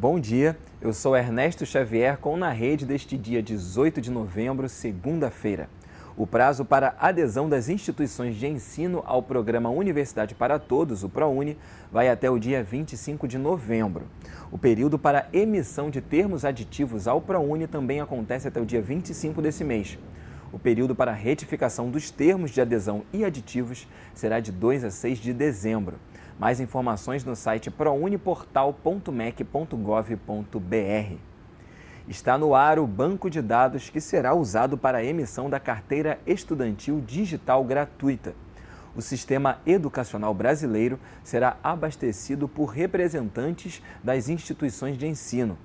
Bom dia, eu sou Ernesto Xavier com Na Rede deste dia 18 de novembro, segunda-feira. O prazo para adesão das instituições de ensino ao programa Universidade para Todos, o ProUni, vai até o dia 25 de novembro. O período para emissão de termos aditivos ao ProUni também acontece até o dia 25 desse mês. O período para retificação dos termos de adesão e aditivos será de 2 a 6 de dezembro. Mais informações no site prouniportal.mec.gov.br. Está no ar o banco de dados que será usado para a emissão da carteira estudantil digital gratuita. O sistema educacional brasileiro será abastecido por representantes das instituições de ensino.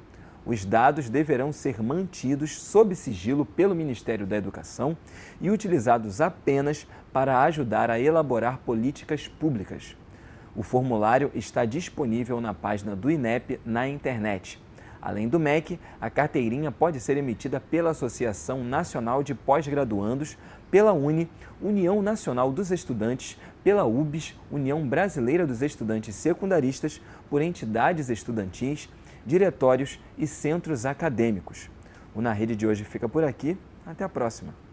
Os dados deverão ser mantidos sob sigilo pelo Ministério da Educação e utilizados apenas para ajudar a elaborar políticas públicas. O formulário está disponível na página do INEP na internet. Além do MEC, a carteirinha pode ser emitida pela Associação Nacional de Pós-Graduandos, pela UNE, União Nacional dos Estudantes, pela UBS, União Brasileira dos Estudantes Secundaristas, por entidades estudantis, diretórios e centros acadêmicos. O Na Rede de hoje fica por aqui. Até a próxima.